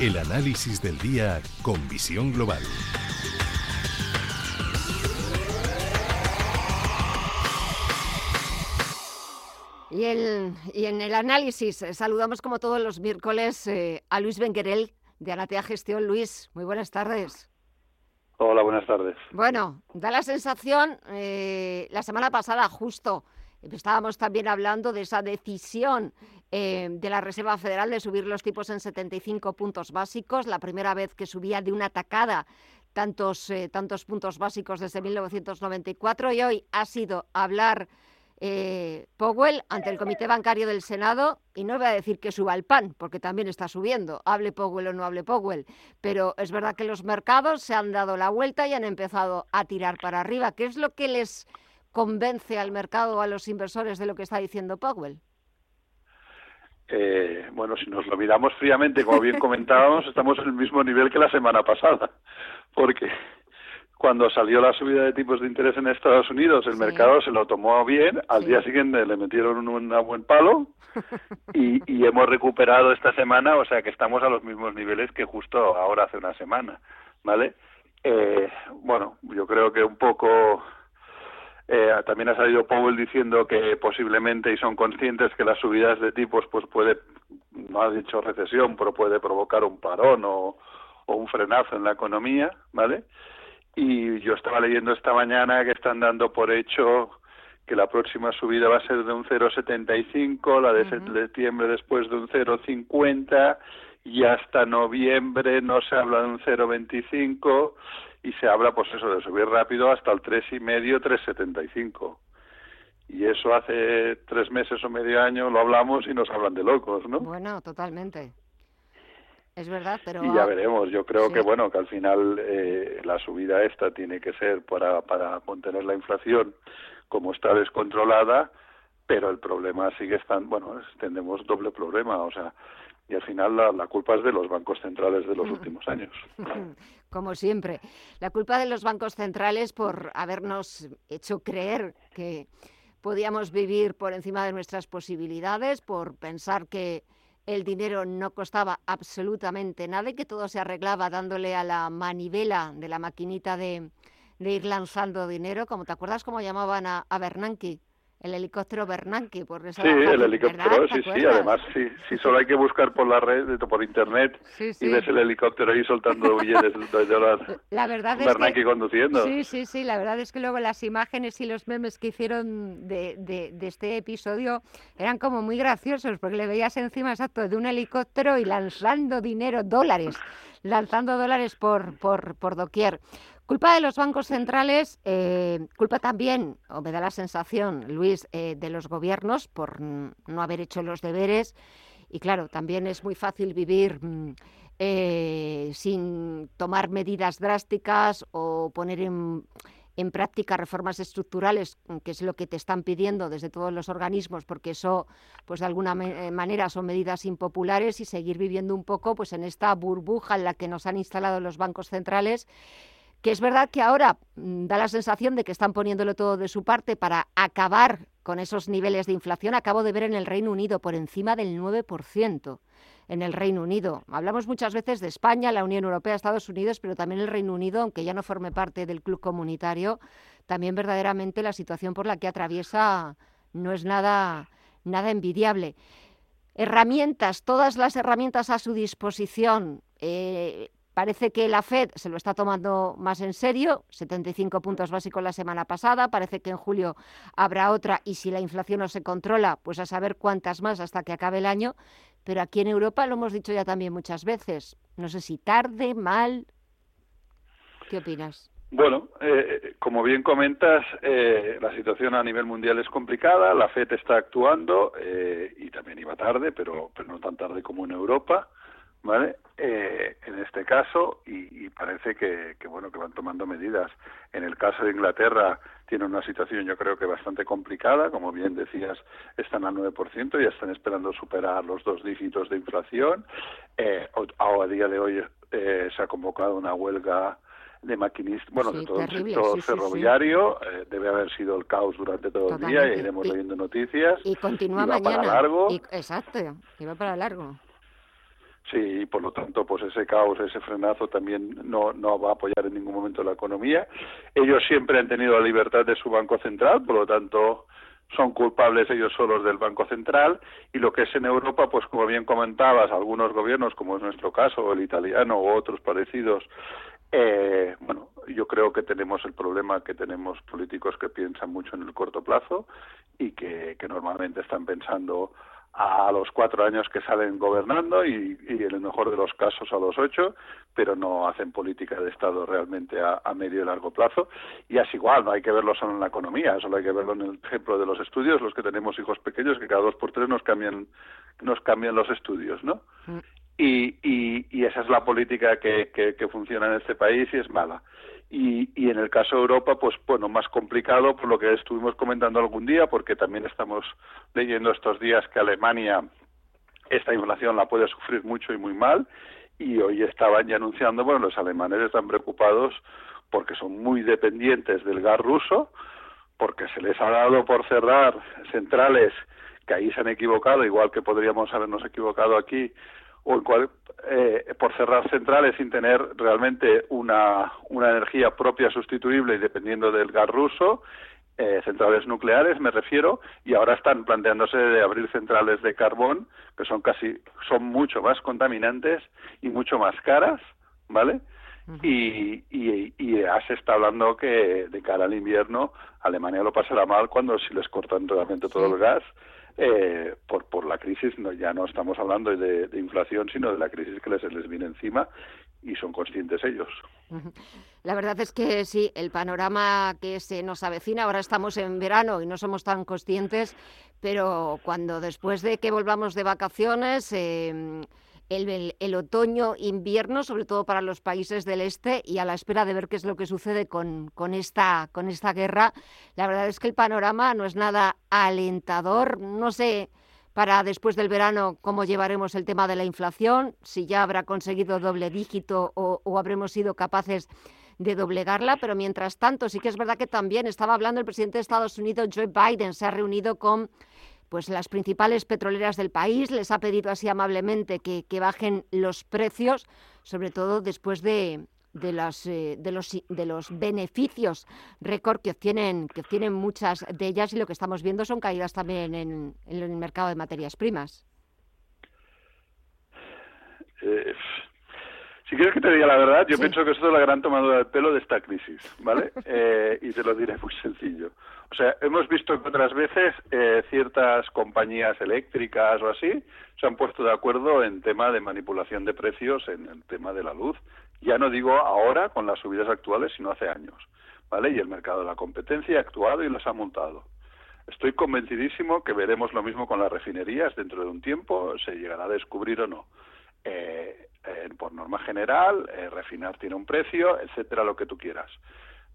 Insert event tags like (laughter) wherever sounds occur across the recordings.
El análisis del día con visión global. Y, en el análisis eh, saludamos como todos los miércoles eh, a Luis Benguerel de Anatea Gestión. Luis, muy buenas tardes. Hola, buenas tardes. Bueno, da la sensación, eh, la semana pasada justo estábamos también hablando de esa decisión eh, de la Reserva Federal de subir los tipos en 75 puntos básicos, la primera vez que subía de una tacada tantos, eh, tantos puntos básicos desde 1994 y hoy ha sido hablar eh, Powell ante el Comité Bancario del Senado y no voy a decir que suba el pan, porque también está subiendo, hable Powell o no hable Powell, pero es verdad que los mercados se han dado la vuelta y han empezado a tirar para arriba. ¿Qué es lo que les convence al mercado o a los inversores de lo que está diciendo Powell? Eh, bueno, si nos lo miramos fríamente, como bien (laughs) comentábamos, estamos en el mismo nivel que la semana pasada, porque cuando salió la subida de tipos de interés en Estados Unidos, el mercado se lo tomó bien, al día siguiente le metieron un, un buen palo (laughs) y, y, hemos recuperado esta semana, o sea que estamos a los mismos niveles que justo ahora hace una semana, ¿vale? Eh, bueno, yo creo que un poco eh, también ha salido Powell diciendo que posiblemente y son conscientes que las subidas de tipos pues puede, no ha dicho recesión, pero puede provocar un parón o, un frenazo en la economía, ¿vale? Y yo estaba leyendo esta mañana que están dando por hecho que la próxima subida va a ser de un 0,75, la de septiembre después de un 0,50 y hasta noviembre no se habla de un 0,25 y se habla pues eso de subir rápido hasta el tres y medio, tres setenta y cinco. Y eso hace tres meses o medio año lo hablamos y nos hablan de locos, ¿no? Bueno, totalmente. Es verdad, pero... Y ya veremos. Yo creo que, bueno, que al final eh, la subida esta tiene que ser para, para contener la inflación como está descontrolada, pero el problema sigue estando... Bueno, tenemos doble problema. O sea, y al final la, culpa es de los bancos centrales de los últimos años. (laughs) Como siempre, la culpa de los bancos centrales por habernos hecho creer que podíamos vivir por encima de nuestras posibilidades, por pensar que el dinero no costaba absolutamente nada y que todo se arreglaba dándole a la manivela de la maquinita de, ir lanzando dinero, como te acuerdas cómo llamaban a, a Bernanke, el helicóptero Bernanke, por eso. Sí, el helicóptero, sí, sí. Además, sí, sí, solo hay que buscar por la red, por internet, y ves el helicóptero ahí soltando (laughs) billetes de. La verdad Bernanke conduciendo. Sí, sí, sí. La verdad es que luego las imágenes y los memes que hicieron de, de, de este episodio eran como muy graciosos, porque le veías encima, exacto, de un helicóptero y lanzando dinero, dólares, lanzando dólares por, por, por doquier. Culpa de los bancos centrales, eh, culpa también, o me da la sensación, Luis, eh, de los gobiernos por no haber hecho los deberes. Y claro, también es muy fácil vivir mm, eh, sin tomar medidas drásticas o poner en, en práctica reformas estructurales, que es lo que te están pidiendo desde todos los organismos, porque eso, pues de alguna manera son medidas impopulares y seguir viviendo un poco pues en esta burbuja en la que nos han instalado los bancos centrales que es verdad que ahora mm, da la sensación de que están poniéndolo todo de su parte para acabar con esos niveles de inflación. Acabo de ver en el Reino Unido por encima del 9% en el Reino Unido. Hablamos muchas veces de España, la Unión Europea, Estados Unidos, pero también el Reino Unido, aunque ya no forme parte del club comunitario, también verdaderamente la situación por la que atraviesa no es nada, nada envidiable. Herramientas, todas las herramientas a su disposición. Eh, Parece que la Fed se lo está tomando más en serio, 75 puntos básicos la semana pasada, parece que en julio habrá otra y si la inflación no se controla, pues a saber cuántas más hasta que acabe el año. Pero aquí en Europa lo hemos dicho ya también muchas veces, no sé si tarde, mal. ¿Qué opinas? Bueno, eh, como bien comentas, eh, la situación a nivel mundial es complicada. La FED está actuando eh, y también iba tarde, pero, pero no tan tarde como en Europa, ¿vale? Eh, en este caso y, y parece que, que, bueno que van tomando medidas. En el caso de Inglaterra tiene una situación yo creo que bastante complicada, como bien decías, están al 9% y están esperando superar los dos dígitos de inflación. Eh, a, a día de hoy eh, se ha convocado una huelga de maquinistas, bueno, Sí, de todo terrible, el sector sí, sí, sí. ferroviario, eh, debe haber sido el caos durante todo el día y iremos Y- leyendo noticias. Y continúa y va para mañana. largo. Y- exacto, y va para largo. Sí, y por lo tanto, pues ese caos, ese frenazo también no, no va a apoyar en ningún momento la economía. Ellos siempre han tenido la libertad de su Banco Central, por lo tanto, son culpables ellos solos del Banco Central. Y lo que es en Europa, pues como bien comentabas, algunos gobiernos, como es nuestro caso, el italiano o otros parecidos, eh, bueno, yo creo que tenemos el problema que tenemos políticos que piensan mucho en el corto plazo y que normalmente están pensando a los cuatro años que salen gobernando y, y en el mejor de los casos a los ocho, pero no hacen política de Estado realmente a, a medio y largo plazo. Y es igual, no hay que verlo solo en la economía, solo hay que verlo en el ejemplo de los estudios, los que tenemos hijos pequeños, que cada dos por tres nos cambian, nos cambian los estudios, ¿no? Mm. Y, y, y esa es la política que, que, que funciona en este país y es mala. Y, y en el caso de Europa, pues bueno, más complicado por lo que estuvimos comentando algún día, porque también estamos leyendo estos días que Alemania esta inflación la puede sufrir mucho y muy mal. Y hoy estaban ya anunciando, bueno, los alemanes están preocupados porque son muy dependientes del gas ruso, porque se les ha dado por cerrar centrales que ahí se han equivocado, igual que podríamos habernos equivocado aquí, o en cual, eh, por cerrar centrales sin tener realmente una, una energía propia sustituible y dependiendo del gas ruso, eh, centrales nucleares me refiero, y ahora están planteándose de abrir centrales de carbón, que son casi, son mucho más contaminantes y mucho más caras, ¿vale? y, y, y ya se está hablando que de cara al invierno Alemania lo pasará mal cuando si les cortan realmente todo el gas eh, por, por la crisis, no, ya no estamos hablando de, inflación, sino de la crisis que les, les viene encima y son conscientes ellos. La verdad es que sí, el panorama que se nos avecina, ahora estamos en verano y no somos tan conscientes, pero cuando después de que volvamos de vacaciones, eh, el, el- el otoño, invierno, sobre todo para los países del este, y a la espera de ver qué es lo que sucede con, con esta, con esta guerra, la verdad es que el panorama no es nada alentador. No sé para después del verano cómo llevaremos el tema de la inflación, si ya habrá conseguido doble dígito o, o habremos sido capaces de doblegarla, pero mientras tanto sí que es verdad que también estaba hablando el presidente de Estados Unidos, Joe Biden, se ha reunido con pues las principales petroleras del país, les ha pedido así amablemente que, bajen los precios, sobre todo después de, las, eh, de, los, de los beneficios récord que obtienen, que muchas de ellas y lo que estamos viendo son caídas también en, en el mercado de materias primas. Eh, si quieres que te diga la verdad, yo Sí. pienso que esto es la gran tomadura de pelo de esta crisis, ¿vale? (laughs) Eh, y te lo diré muy sencillo. O sea, hemos visto que otras veces eh, ciertas compañías eléctricas o así se han puesto de acuerdo en tema de manipulación de precios en el tema de la luz. Ya no digo ahora con las subidas actuales, sino hace años, ¿vale? Y el mercado de la competencia ha actuado y los ha multado. Estoy convencidísimo que veremos lo mismo con las refinerías dentro de un tiempo, se llegará a descubrir o no. Eh, eh, por norma general, eh, refinar tiene un precio, etcétera, lo que tú quieras.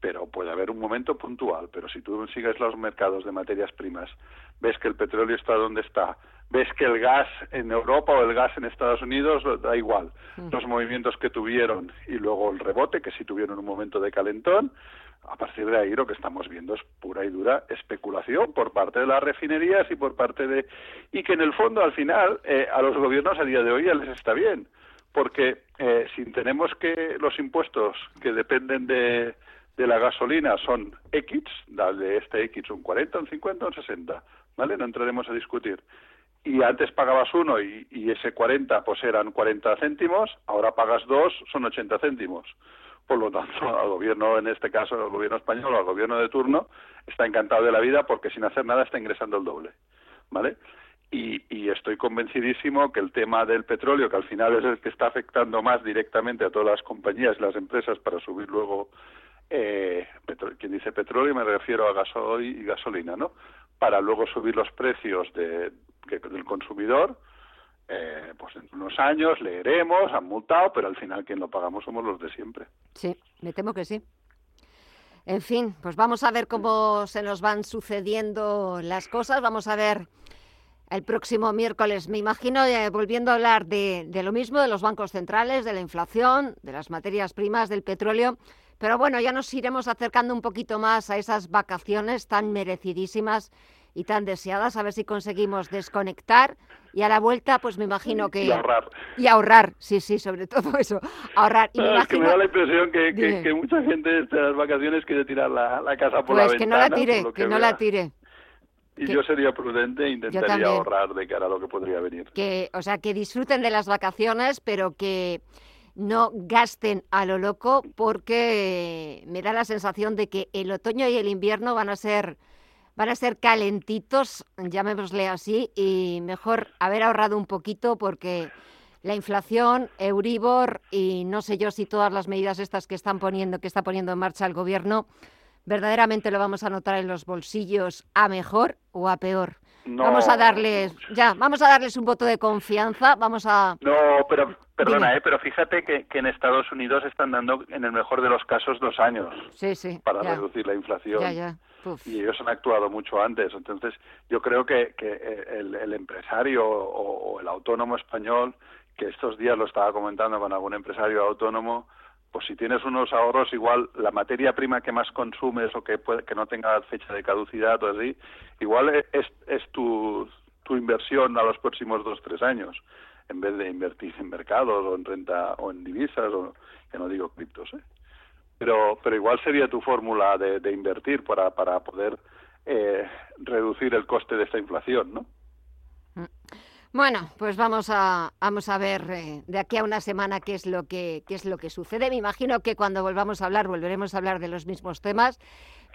Pero puede haber un momento puntual. Pero si tú sigues los mercados de materias primas, ves que el petróleo está donde está, ves que el gas en Europa o el gas en Estados Unidos, da igual. Los movimientos que tuvieron y luego el rebote, que sí tuvieron un momento de calentón, a partir de ahí lo que estamos viendo es pura y dura especulación por parte de las refinerías y por parte de y que en el fondo al final eh, a los gobiernos a día de hoy ya les está bien porque eh, si tenemos que los impuestos que dependen de, de la gasolina son X, de este X un 40, un 50, un 60, ¿vale? No entraremos a discutir. Y antes pagabas uno y, ese 40 pues eran 40 céntimos, ahora pagas dos, son 80 céntimos. Por lo tanto, al gobierno, en este caso, al gobierno español al gobierno de turno, está encantado de la vida porque sin hacer nada está ingresando el doble, ¿vale? Y, y, estoy convencidísimo que el tema del petróleo, que al final es el que está afectando más directamente a todas las compañías y las empresas para subir luego eh, quien dice petróleo me refiero a gasoil y gasolina, ¿no? Para luego subir los precios de, del consumidor, eh, pues en unos años leeremos, han multado, pero al final quien lo pagamos somos los de siempre. Sí, me temo que sí. En fin, pues vamos a ver cómo se nos van sucediendo las cosas, vamos a ver el próximo miércoles. Me imagino, eh, volviendo a hablar de, de, lo mismo, de los bancos centrales, de la inflación, de las materias primas, del petróleo. Pero bueno, ya nos iremos acercando un poquito más a esas vacaciones tan merecidísimas y tan deseadas, a ver si conseguimos desconectar y a la vuelta, pues me imagino que... Y ahorrar. Y ahorrar, sí, sí, sobre todo eso, ahorrar. Y me imagino... Es que me da la impresión que, que, que mucha gente de estas vacaciones quiere tirar la, la casa por pues la que ventana. no la tire, que, que, no la tire. Y que- yo sería prudente e intentaría ahorrar de cara a lo que podría venir. que, o sea, que disfruten de las vacaciones, pero que no gasten a lo loco porque me da la sensación de que el otoño y el invierno van a ser van a ser calentitos, llamémosle así, y mejor haber ahorrado un poquito porque la inflación, Euribor y no sé yo si todas las medidas estas que están poniendo que está poniendo en marcha el gobierno verdaderamente lo vamos a notar en los bolsillos a mejor o a peor. No, Vamos a darles, ya, vamos a darles un voto de confianza, vamos a... No, pero perdona, eh, pero fíjate que, que en Estados Unidos están dando, en el mejor de los casos, dos años Sí, sí, para ya, reducir la inflación. ya, ya. Uf. y ellos han actuado mucho antes. Entonces, yo creo que, que el, el empresario o, o el autónomo español, que estos días lo estaba comentando con algún empresario autónomo, pues si tienes unos ahorros, igual la materia prima que más consumes o que, puede, que no tenga fecha de caducidad o así, igual es, es tu, tu inversión a los próximos dos, tres años, en vez de invertir en mercados o en renta o en divisas, o ya no digo criptos, ¿eh? pero pero igual sería tu fórmula de, de invertir para para poder eh, reducir el coste de esta inflación, ¿no? Bueno, pues vamos a vamos a ver eh, de aquí a una semana qué es lo que qué es lo que sucede. Me imagino que cuando volvamos a hablar volveremos a hablar de los mismos temas,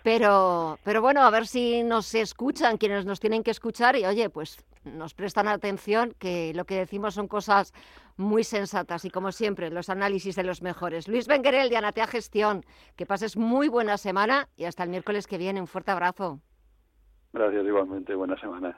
pero pero bueno, a ver si nos escuchan quienes nos tienen que escuchar y oye, pues nos prestan atención que lo que decimos son cosas muy sensatas y como siempre los análisis de los mejores. Luis Benguerel de Anatea Gestión, que pases muy buena semana y hasta el miércoles que viene. Un fuerte abrazo. Gracias igualmente, buena semana.